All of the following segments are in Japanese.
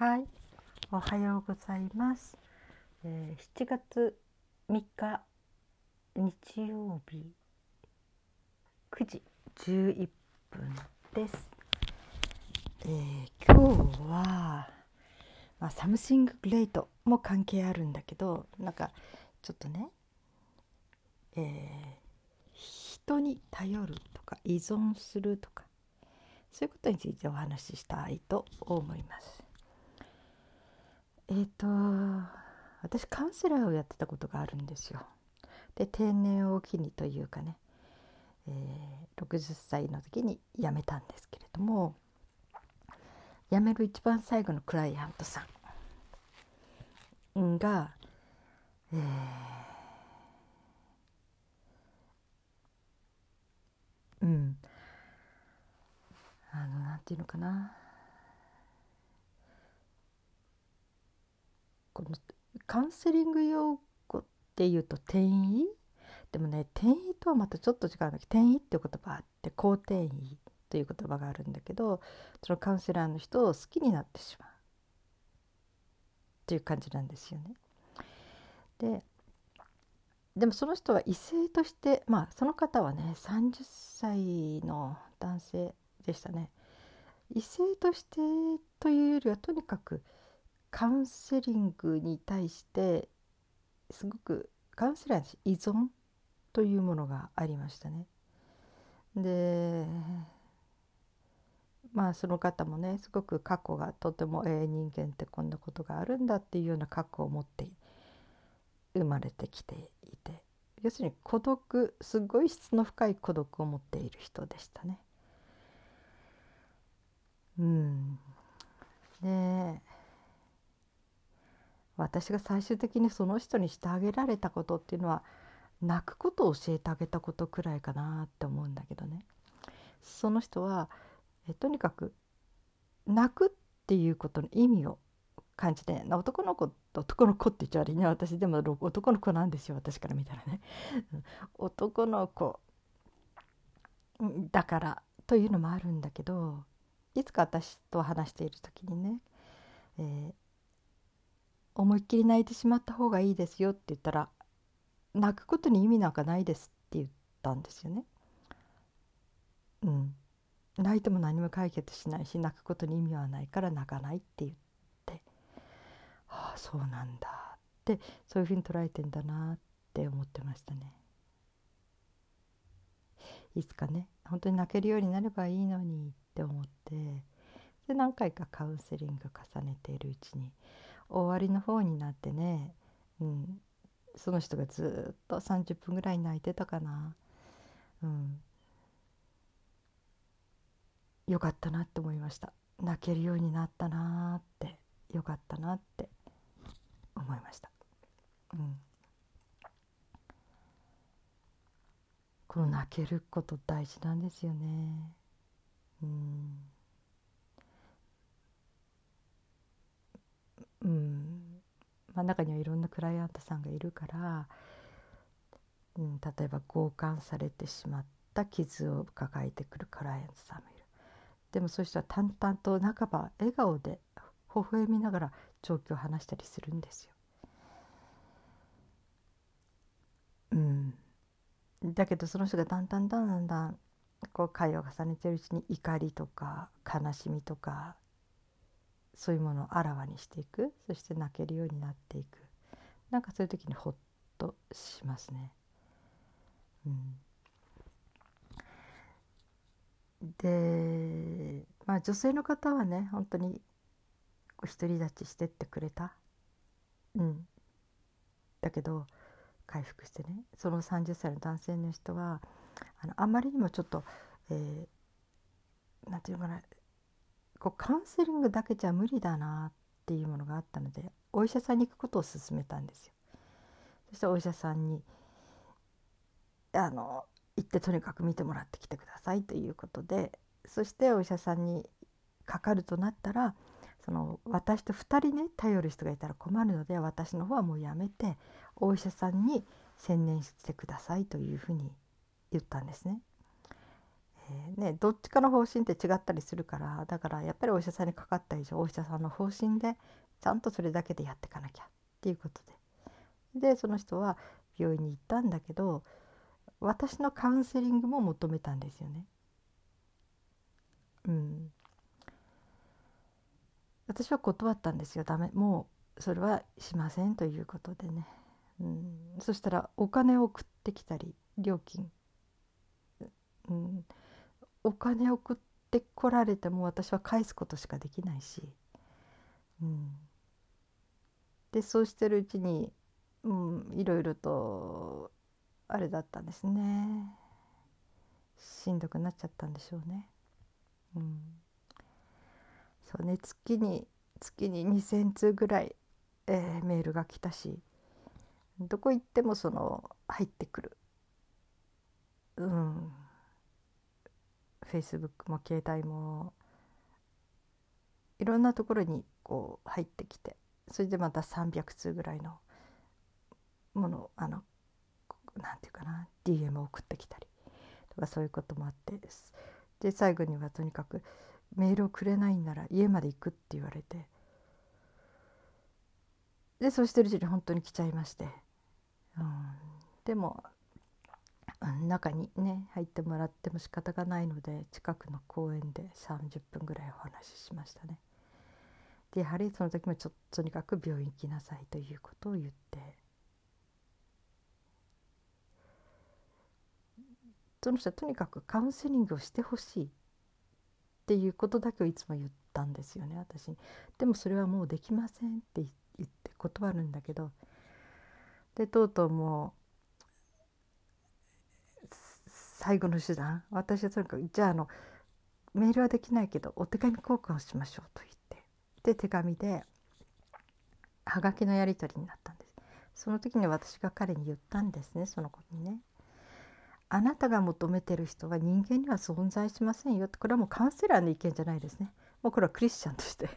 はい、おはようございます。えー7月3日日曜日9時11分です。えー今日は、まあ、サムシンググレートも関係あるんだけどなんかちょっとね、えー人に頼るとか依存するとかそういうことについてお話ししたいと思います。えっ、と私カウンセラーをやってたことがあるんですよ。で定年を機にというかね、えー60歳の時に辞めたんですけれども辞める一番最後のクライアントさんが、えーうんあのなんていうのかなこのカウンセリング用語っていうと転移。でもね転移とはまたちょっと違うんだけど転移っていう言葉あって好転移という言葉があるんだけどそのカウンセラーの人を好きになってしまうっていう感じなんですよね。ででもその人は異性としてまあその方はね30歳の男性でしたね。異性としてというよりはとにかくカウンセリングに対してすごくカウンセラーに依存というものがありましたね。でまあその方もねすごく過去がとても、えー人間ってこんなことがあるんだっていうような過去を持って生まれてきていて要するに孤独すごい質の深い孤独を持っている人でしたね。うん、で私が最終的にその人にしてあげられたことっていうのは泣くことを教えてあげたことくらいかなって思うんだけどね。その人はえとにかく泣くっていうことの意味を感じて男の子と男の子って言っちゃ悪いね私でも男の子なんですよ。私から見たらね。男の子だからというのもあるんだけどいつか私と話している時にね、えー思いっきり泣いてしまった方がいいですよって言ったら泣くことに意味なんかないですって言ったんですよね。うん、泣いても何も解決しないし泣くことに意味はないから泣かないって言ってああそうなんだってそういうふうに捉えてんだなって思ってましたね。いつかね本当に泣けるようになればいいのにって思ってで何回かカウンセリング重ねているうちに終わりの方になってね、うん、その人がずっと30分ぐらい泣いてたかな、うん、よかったなって思いました。泣けるようになったなって。よかったなって思いました、うん、この泣けること大事なんですよね。うん。まあ、中にはいろんなクライアントさんがいるから、うん、例えば強姦されてしまった傷を抱えてくるクライアントさんもいるでもそういう人は淡々と半ば笑顔で微笑みながら状況を話したりするんですよ。うん、だけどその人がだんだんだんだんだんこう会話を重ねてるうちに怒りとか悲しみとかそういうものをあらわにしていく。そして泣けるようになっていく。なんかそういう時にほっとしますね。うん、でまあ女性の方はね本当に独り立ちしてってくれた。うん、だけど回復してね。その30歳の男性の人はあのあまりにもちょっと、えー、なんていうのかなこうカウンセリングだけじゃ無理だなっていうものがあったのでお医者さんに行くことを勧めたんですよ。そしてお医者さんにあの行ってとにかく見てもらってきてくださいということでそしてお医者さんにかかるとなったらその私と2人ね頼る人がいたら困るので私の方はもうやめてお医者さんに専念してくださいというふうに言ったんですね。ね、どっちかの方針って違ったりするからだからやっぱりお医者さんにかかった以上お医者さんの方針でちゃんとそれだけでやっていかなきゃっていうことで。でその人は病院に行ったんだけど私のカウンセリングも求めたんですよね。うん、私は断ったんですよ。ダメ。もうそれはしませんということでね、うん、そしたらお金を送ってきたり料金。うん、お金送ってこられても私は返すことしかできないし、うん、でそうしてるうちに、うん、いろいろとあれだったんですね。しんどくなっちゃったんでしょうね。うん、そうね月に月に2,000通ぐらい、えー、メールが来たしどこ行ってもその入ってくる。うん。フェイスブックも携帯もいろんなところにこう入ってきてそれでまた300通ぐらいのものあのなんていうかな DM を送ってきたりとかそういうこともあってです。で最後にはとにかくメールをくれないんなら家まで行くって言われて。でそうしてるうちに本当に来ちゃいまして、うん、でも中にね入ってもらっても仕方がないので近くの公園で30分ぐらいお話ししましたね。でやはりその時もちょっととにかく病院行きなさいということを言ってその人はとにかくカウンセリングをしてほしいっていうことだけをいつも言ったんですよね私に。でもそれはもうできませんって言って断るんだけどでとうとうもう最後の手段私はとにかくじゃああのメールはできないけどお手紙交換をしましょうと言ってで手紙ではがきのやり取りになったんです。その時に私が彼に言ったんですねその子にね。あなたが求めてる人は人間には存在しませんよ。ってこれはもうカウンセラーの意見じゃないですね。もうこれはクリスチャンとして、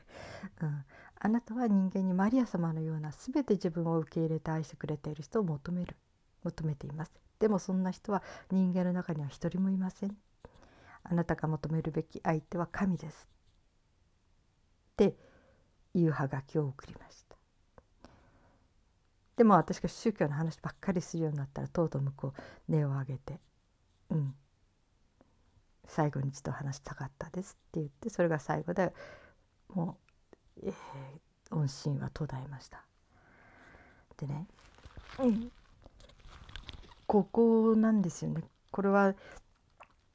うん、あなたは人間にマリア様のような全て自分を受け入れて愛してくれている人を求める求めています。でもそんな人は人間の中には一人もいません。あなたが求めるべき相手は神です。っていうはがきを送りました。でも私が宗教の話ばっかりするようになったらとうとう向こう音を上げて「うん。最後に一度話したかったです」って言ってそれが最後でもう、えー、音信は途絶えました。でね、うん、ここなんですよね。これは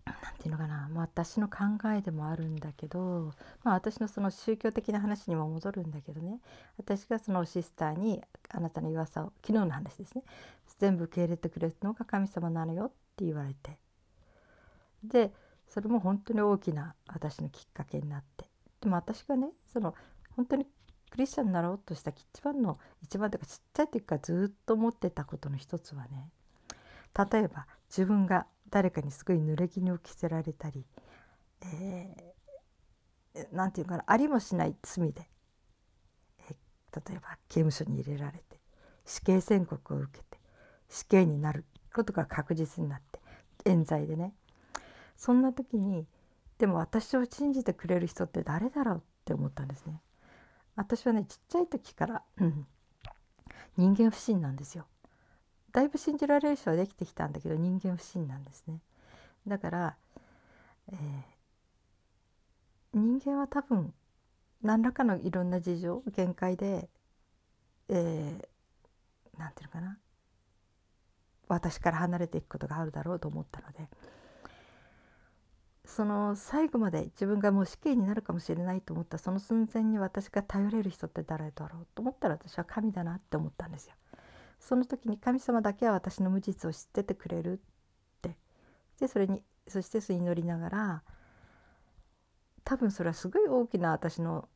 何て言うのかな、まあ、私の考えでもあるんだけど、まあ、私のその宗教的な話にも戻るんだけどね。私がそのシスターにあなたの弱さを昨日の話ですね。全部受け入れてくれるのが神様なのよって言われて。でそれも本当に大きな私のきっかけになって。でも私がねその本当にクリスチャンになろうとした一番の一番というかちっちゃい時からずっと思ってたことの一つはね例えば自分が誰かにすごい濡れ衣を着せられたり何、えー、て言うかなありもしない罪で、えー、例えば刑務所に入れられて死刑宣告を受けて死刑になることが確実になって冤罪でねそんな時にでも私を信じてくれる人って誰だろうって思ったんですね。私はねちっちゃい時から、うん、人間不信なんですよ。だいぶ信じられる人はできてきたんだけど人間不信なんですね。だから、えー、人間は多分何らかのいろんな事情限界で、えー、て言うのかな私から離れていくことがあるだろうと思ったのでその最後まで自分がもう死刑になるかもしれないと思ったその寸前に私が頼れる人って誰だろうと思ったら私は神だなって思ったんですよ。その時に神様だけは私の無実を知っててくれるって。でそれにそして祈りながら多分それはすごい大きな私の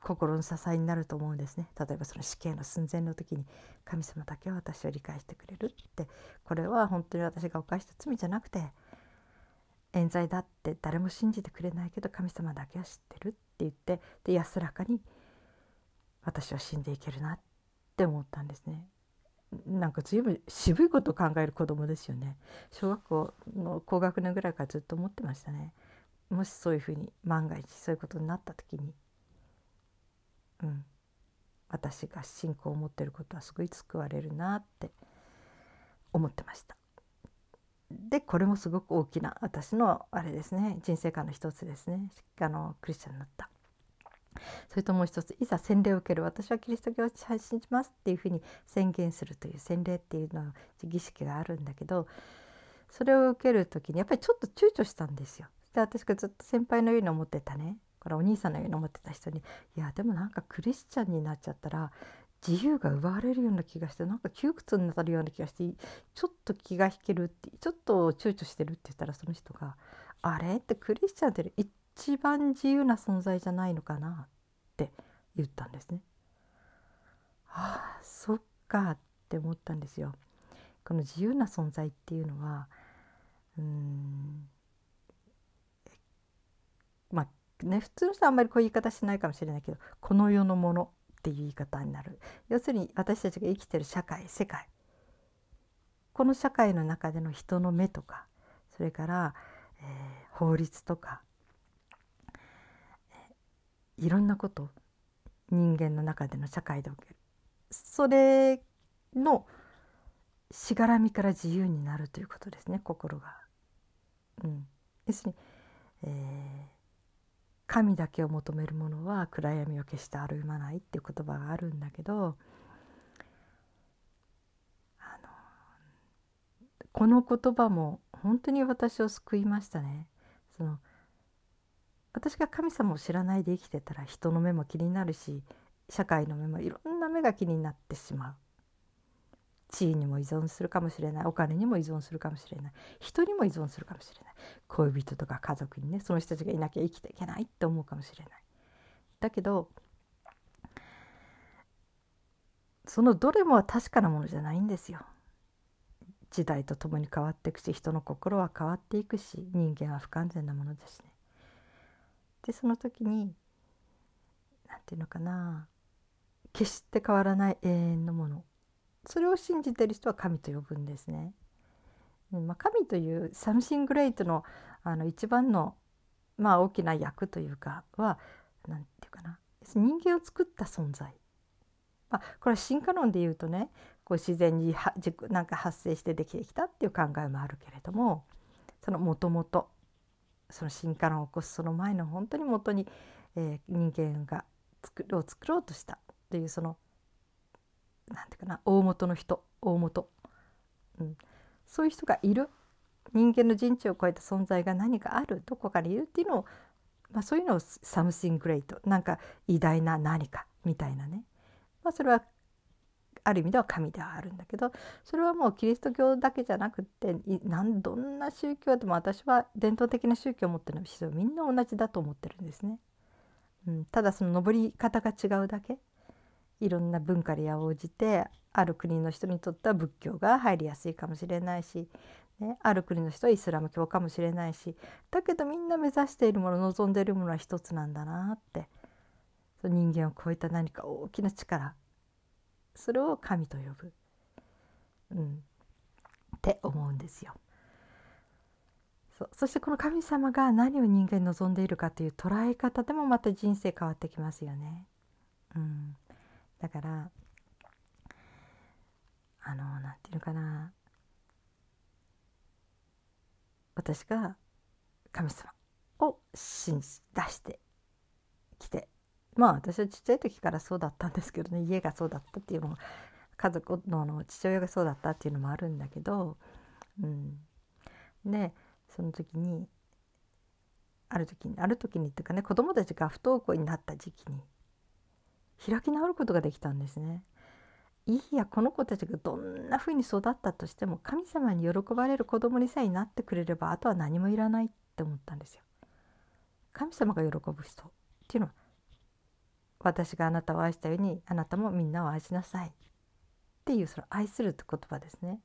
心の支えになると思うんですね。例えばその死刑の寸前の時に神様だけは私を理解してくれるって。これは本当に私が犯した罪じゃなくて冤罪だって誰も信じてくれないけど神様だけは知ってるって言ってで安らかに私は死んでいけるなって思ったんですね。なんか随分渋いこと考える子供ですよね。小学校の高学年ぐらいからずっと思ってましたね。もしそういうふうに万が一そういうことになった時に。うん。私が信仰を持ってることはすごい救われるなって思ってました。でこれもすごく大きな私のあれですね。人生観の一つですね。あのクリスチャンになった。それともう一ついざ洗礼を受ける私はキリスト教を信じますっていうふうに宣言するという洗礼っていうのは儀式があるんだけどそれを受ける時にやっぱりちょっと躊躇したんですよ。で私がずっと先輩のように思ってたねこれお兄さんのように思ってた人にいやでもなんかクリスチャンになっちゃったら自由が奪われるような気がしてなんか窮屈になるような気がしてちょっと気が引けるってちょっと躊躇してるって言ったらその人が「あれ?」ってクリスチャンって一番自由な存在じゃないのかなって言ったんですね。ああそっかって思ったんですよ。この自由な存在っていうのはうんまあね普通の人はあんまりこういう言い方しないかもしれないけどこの世のものっていう言い方になる要するに私たちが生きてる社会世界この社会の中での人の目とかそれから、えー、法律とか、いろんなこと人間の中での社会でおけるそれのしがらみから自由になるということですね心が。うん、要するに、えー神だけを求める者は暗闇を決して歩まないっていう言葉があるんだけどあのこの言葉も本当に私を救いましたね。その私が神様を知らないで生きてたら人の目も気になるし社会の目もいろんな目が気になってしまう地位にも依存するかもしれないお金にも依存するかもしれない人にも依存するかもしれない恋人とか家族にねその人たちがいなきゃ生きていけないって思うかもしれない。だけどそのどれもは確かなものじゃないんですよ。時代とともに変わっていくし人の心は変わっていくし人間は不完全なものだしね。でその時に何て言うのかな決して変わらない永遠のものそれを信じてる人は神と呼ぶんですね。まあ、神というサムシンググレートのあの一番の、まあ、大きな役というかは何て言うかな人間を作った存在。まあ、これは進化論で言うとねこう自然にはなんか発生してできてきたっていう考えもあるけれどもそのもともとその進化論を起こすその前の本当にもとに、えー、人間が作ろう作ろうとしたというその何て言うかな大元の人大元、うん、そういう人がいる。人間の人知を超えた存在が何かあるどこかにいるっていうのを、まあ、そういうのを「something great」なんか偉大な何かみたいなね、まあ、それはある意味では神ではあるんだけどそれはもうキリスト教だけじゃなくってなんどんな宗教でも私は伝統的な宗教を持ってる人はみんな同じだと思ってるんですね。うん、ただその登り方が違うだけいろんな文化に応じてある国の人にとっては仏教が入りやすいかもしれないし、ね、ある国の人はイスラム教かもしれないしだけどみんな目指しているもの望んでいるものは一つなんだなってその人間を超えた何か大きな力それを神と呼ぶ、うん、って思うんですよ。そそしてこの神様が何を人間に望んでいるかという捉え方でもまた人生変わってきますよね。うん、だからあのなんていうのかな。私が神様を信じ出してきてまあ私はちっちゃい時からそうだったんですけどね家がそうだったっていうのも家族の父親がそうだったっていうのもあるんだけど、うん、でその時にある時にある時にっていうかね子供たちが不登校になった時期に開き直ることができたんですね。いいやこの子たちがどんなふうに育ったとしても神様に喜ばれる子供にさえなってくれればあとは何もいらないって思ったんですよ。神様が喜ぶ人っていうのは私があなたを愛したようにあなたもみんなを愛しなさい。っていうその愛するって言葉ですね。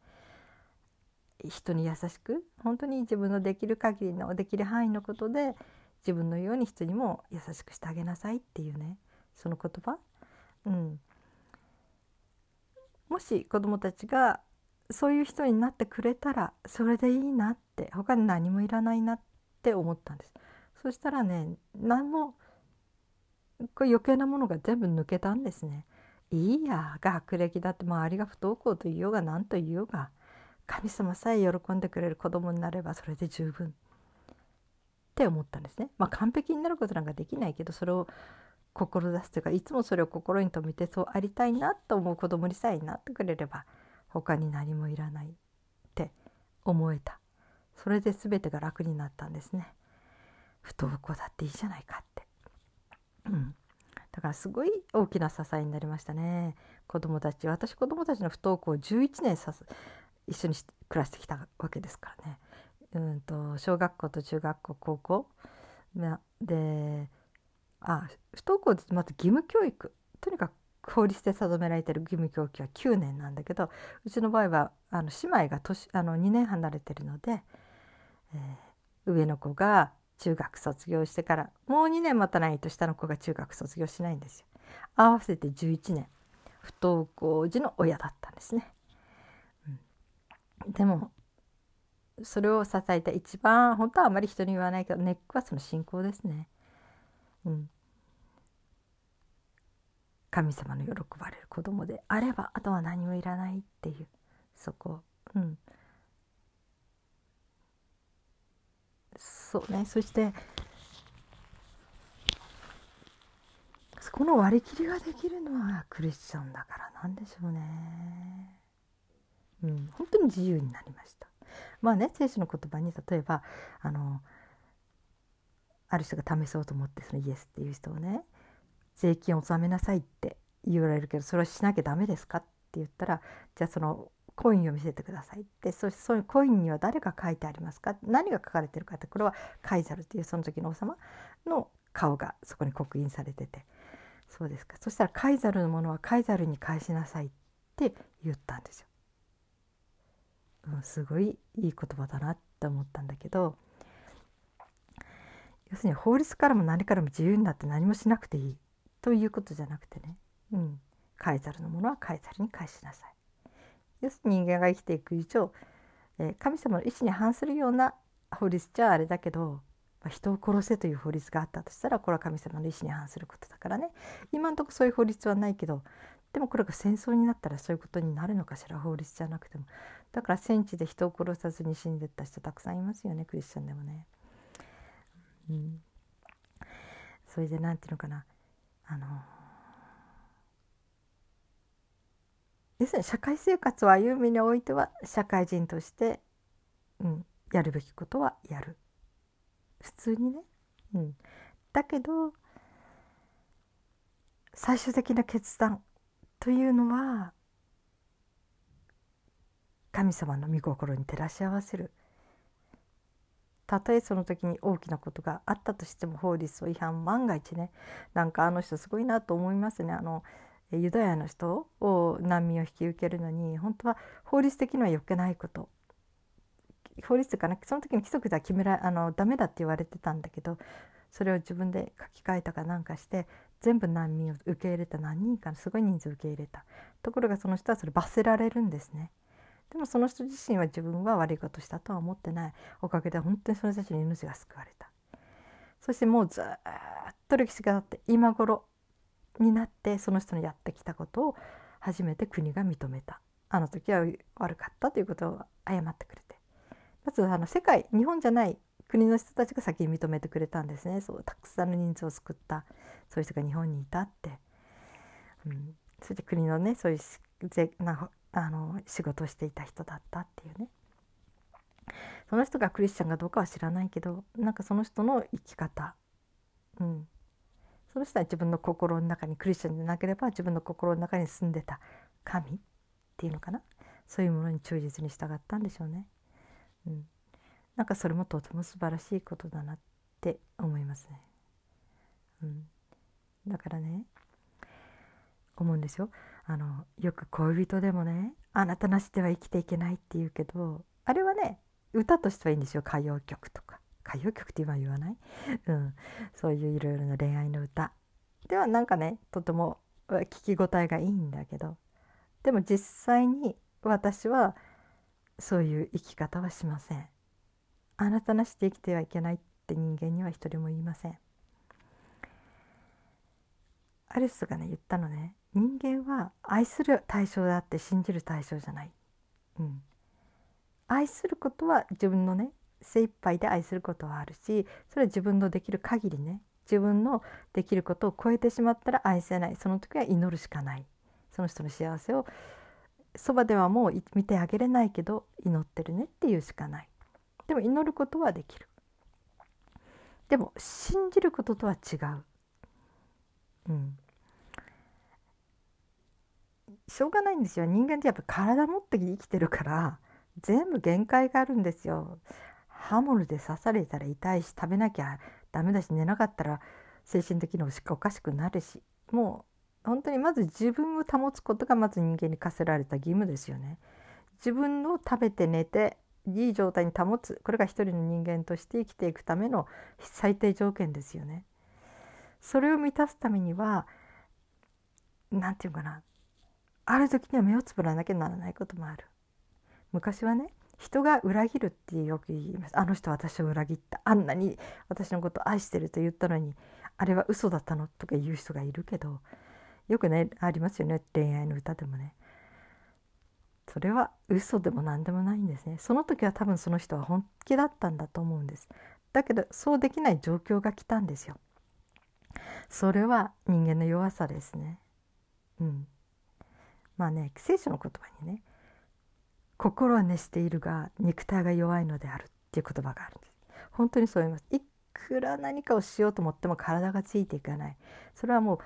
人に優しく本当に自分のできる限りのできる範囲のことで自分のように人にも優しくしてあげなさいっていうね。その言葉、うん、もし子どもたちがそういう人になってくれたらそれでいいなって。他に何もいらないなって思ったんです。そしたらね何もこれ余計なものが全部抜けたんですね。いいや学歴だって周りが不登校と言おうが何と言おうが神様さえ喜んでくれる子供になればそれで十分。って思ったんですね。まあ完璧になることなんかできないけどそれを志すというかいつもそれを心に留めてそうありたいなと思う子供にさえなってくれれば他に何もいらないって思えた。それで全てが楽になったんですね。不登校だっていいじゃないかって。うん。だからすごい大きな支えになりましたね。子供たち。私子供たちの不登校を11年さす一緒に暮らしてきたわけですからね。うんと小学校と中学校高校。であ不登校ってまず義務教育。とにかく法律で定められてる義務教育は9年なんだけどうちの場合はあの姉妹が年あの2年離れてるので、えー、上の子が中学卒業してからもう2年待たないと下の子が中学卒業しないんですよ。合わせて11年不登校児の親だったんですね。うん、でもそれを支えた一番本当はあまり人に言わないけどネックはその信仰ですね。うん、神様の喜ばれる子供であればあとは何もいらないっていうそこうんそうね。そしてこの割り切りができるのはクリスチャンだからなんでしょうね。うん。本当に自由になりました。まあね聖書の言葉に例えばあのある人が試そうと思ってそのイエスっていう人をね税金を納めなさいって言われるけどそれはしなきゃダメですかって言ったらじゃあそのコインを見せてください。ってそそういうコインには誰が書いてありますか？何が書かれてるかってこれはカイザルっていうその時の王様の顔がそこに刻印されてて。そうですか。そしたらカイザルのものはカイザルに返しなさいって言ったんですよ。うん、すごいいい言葉だなって思ったんだけど。要するに法律からも何からも自由になって何もしなくていいということじゃなくてね、うん、カイザルのものはカイザルに返しなさい。要す。るに人間が生きていく以上、え、神様の意志に反するような法律じゃあれだけど、まあ、人を殺せという法律があったとしたらこれは神様の意志に反することだからね。今のとこそういう法律はないけどでもこれが戦争になったらそういうことになるのかしら法律じゃなくても。だから戦地で人を殺さずに死んでった人たくさんいますよねクリスチャンでもね。うん、それで何て言うのかな。あの要するに社会生活を歩みにおいては社会人として、うん、やるべきことはやる。普通にね、うん、だけど最終的な決断というのは神様の御心に照らし合わせる。たとえその時に大きなことがあったとしても法律を違反万が一ねなんかあの人すごいなと思いますね。あのユダヤの人を難民を引き受けるのに本当は法律的にはよけないこと。法律というか、ね、その時に規則では決めらあのダメだって言われてたんだけどそれを自分で書き換えたかなんかして全部難民を受け入れた。何人かのすごい人数受け入れた。ところがその人はそれ罰せられるんですね。でもその人自身は自分は悪いことしたとは思ってない。おかげで本当にその人たちの命が救われた。そしてもうずっと歴史があって今頃になってその人のやってきたことを初めて国が認めた。あの時は悪かったということを謝ってくれて。まずあの世界日本じゃない国の人たちが先に認めてくれたんですね。そうたくさんの人数を救った。そういう人が日本にいたって、うん、そして国のねそういうぜなあの仕事をしていた人だったっていうね。その人がクリスチャンかどうかは知らないけどなんかその人の生き方、うん、その人は自分の心の中にクリスチャンでなければ自分の心の中に住んでた神っていうのかな？そういうものに忠実に従ったんでしょうね。うん、なんかそれもとても素晴らしいことだなって思いますね。うん、だからね思うんですよ。あのよく恋人でもねあなたなしでは生きていけないって言うけどあれはね歌としてはいいんですよ歌謡曲とか歌謡曲って今言わない、うん、そういういろいろな恋愛の歌。ではなんかねとても聞き応えがいいんだけど。でも実際に私はそういう生き方はしません。あなたなしで生きてはいけないって人間には一人も言いません。アリスがね言ったのね。人間は愛する対象であって信じる対象じゃない、うん、愛することは自分のね精一杯で愛することはあるしそれは自分のできる限りね自分のできることを超えてしまったら愛せない。その時は祈るしかない。その人の幸せをそばではもう見てあげれないけど祈ってるねっていうしかない。でも祈ることはできる。でも信じることとは違う。うん。しょうがないんですよ。人間ってやっぱ体持って生きてるから全部限界があるんですよ。刃物で刺されたら痛いし食べなきゃダメだし寝なかったら精神的におかしくなるしもう本当にまず自分を保つことがまず人間に課せられた義務ですよね。自分を食べて寝ていい状態に保つこれが一人の人間として生きていくための最低条件ですよね。それを満たすためには何て言うかなある時には目をつぶらなきゃならないこともある。昔はね人が裏切るってよく言います。あの人私を裏切った。あんなに私のこと愛してると言ったのにあれは嘘だったのとか言う人がいるけどよくねありますよね。恋愛の歌でもね。それは嘘でも何でもないんですね。その時は多分その人は本気だったんだと思うんです。だけどそうできない状況が来たんですよ。それは人間の弱さですね。うん。まあね聖書の言葉にね心は熱しているが肉体が弱いのであるっていう言葉があるんです。本当にそう言います。いくら何かをしようと思っても体がついていかない。それはもう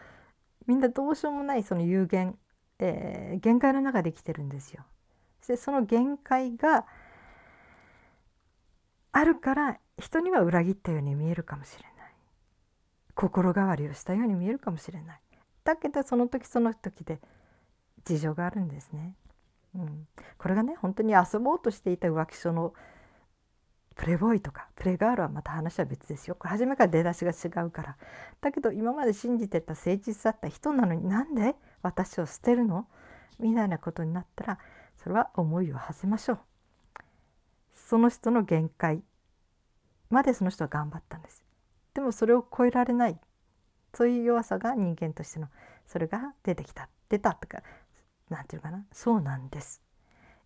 みんなどうしようもないその有限、えー、限界の中で生きてるんですよ。でその限界があるから人には裏切ったように見えるかもしれない。心変わりをしたように見えるかもしれない。だけどその時その時で事情があるんですね。うん、これがね本当に遊ぼうとしていた浮気症のプレボーイとかプレガールはまた話は別ですよ。これ初めから出だしが違うから。だけど今まで信じてた誠実だった人なのになんで私を捨てるの？みたいなことになったらそれは思いを馳せましょう。その人の限界。までその人は頑張ったんです。でもそれを超えられない。そういう弱さが人間としてのそれが出てきた。出たとか何て言うかな？そうなんです。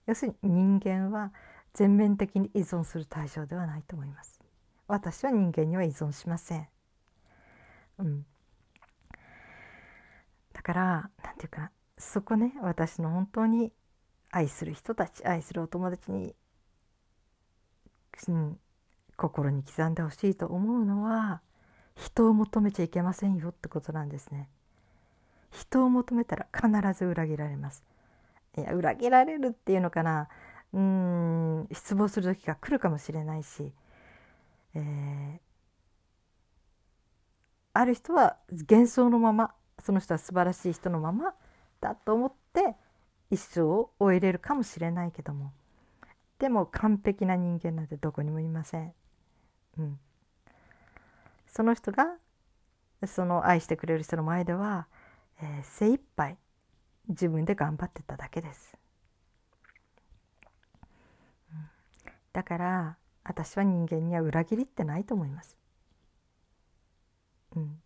要するに人間は全面的に依存する対象ではないと思います。私は人間には依存しません。うん。だから何て言うかな？そこね私の本当に愛する人たち愛するお友達に、うん、心に刻んでほしいと思うのは人を求めちゃいけませんよってことなんですね。人を求めたら必ず裏切られます。いや裏切られるっていうのかな。うん失望する時が来るかもしれないし、えー、ある人は幻想のままその人は素晴らしい人のままだと思って一生を終えれるかもしれないけどもでも完璧な人間なんてどこにもいません。うん、その人がその愛してくれる人の前ではえー、精一杯自分で頑張ってただけです、だから私は人間には裏切りってないと思います、うん、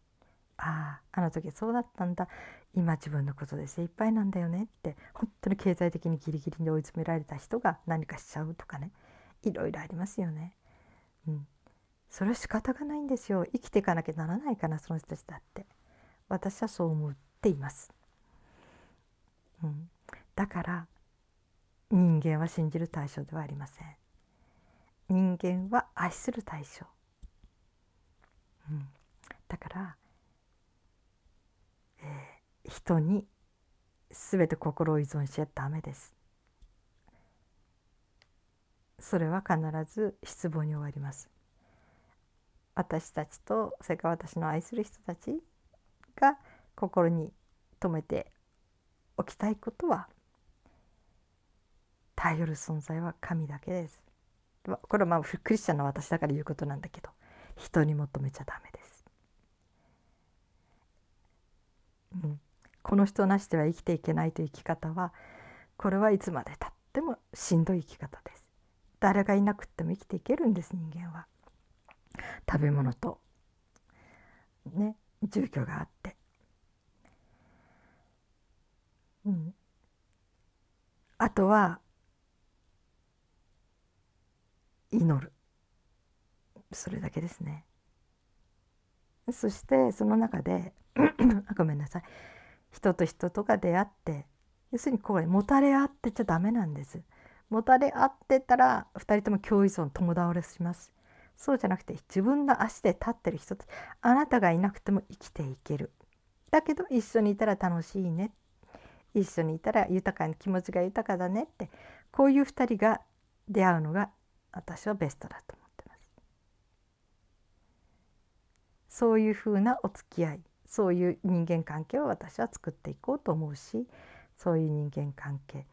あああの時そうだったんだ。今自分のことで精一杯なんだよねって本当に経済的にギリギリに追い詰められた人が何かしちゃうとかね。いろいろありますよね。うん、それは仕方がないんですよ。生きていかなきゃならないかなその人たちだって。私はそう思う。っています。うん、だから人間は信じる対象ではありません。人間は愛する対象。うん、だから、えー、人に全て心を依存しちゃダメです。それは必ず失望に終わります。私たちとそれから私の愛する人たちが心に留めておきたいことは頼る存在は神だけです。これはまあクリスチャンの私だから言うことなんだけど人に求めちゃダメです。うん、この人なしでは生きていけないという生き方はこれはいつまでたってもしんどい生き方です誰がいなくても生きていけるんです人間は食べ物とね住居があってうん。あとは祈る。それだけですね。そしてその中で ごめんなさい。人と人とが出会って要するにこれもたれ合ってちゃダメなんです。もたれ合ってたら2人とも共依存共倒れします。そうじゃなくて自分の足で立ってる人あなたがいなくても生きていける。だけど一緒にいたら楽しいね一緒にいたら豊かに気持ちが豊かだねってこういう2人が出会うのが私はベストだと思ってます。そういうふうなお付き合いそういう人間関係を私は作っていこうと思うしそういう人間関係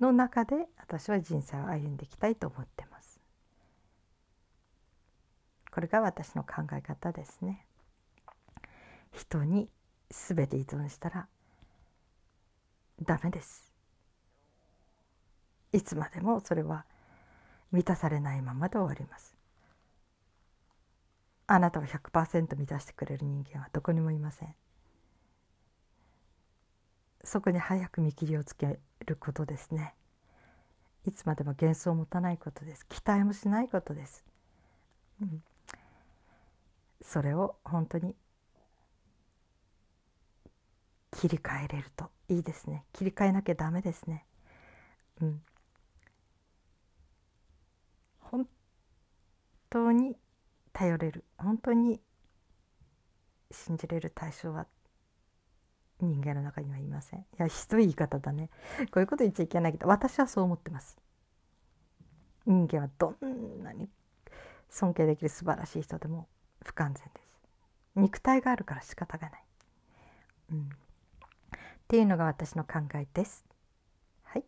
の中で私は人生を歩んでいきたいと思ってます。これが私の考え方ですね。人に全て依存したらダメです。いつまでもそれは満たされないままで終わります。あなたを100%満たしてくれる人間はどこにもいません。そこに早く見切りをつけることですね。いつまでも幻想を持たないことです。期待もしないことです、うん、それを本当に切り替えれるといいですね。切り替えなきゃダメですね。うん。本当に頼れる。本当に信じれる対象は人間の中にはいません。いやひどい言い方だね。こういうこと言っちゃいけないけど私はそう思ってます。人間はどんなに尊敬できる素晴らしい人でも不完全です。肉体があるから仕方がない、うん、っていうのが私の考えです。はい。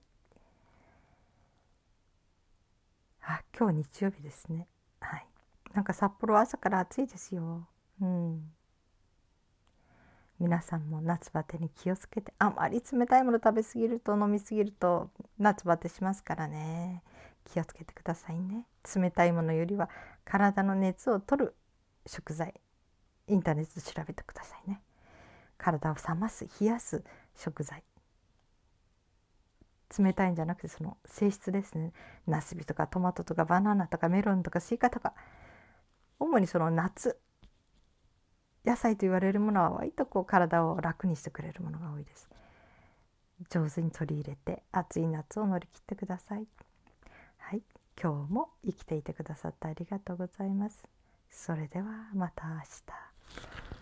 あ今日日曜日ですね。はい。なんか札幌朝から暑いですよ。うん。皆さんも夏バテに気をつけてあまり冷たいもの食べ過ぎると飲み過ぎると夏バテしますからね。気をつけてくださいね。冷たいものよりは体の熱を取る食材。インターネットで調べてくださいね。体を冷ます冷やす食材。冷たいんじゃなくてその性質ですね。ナスビとかトマトとかバナナとかメロンとかスイカとか。主にその夏。野菜と言われるものは割とこう体を楽にしてくれるものが多いです。上手に取り入れて暑い夏を乗り切ってください。はい。今日も生きていてくださってありがとうございます。それではまた明日。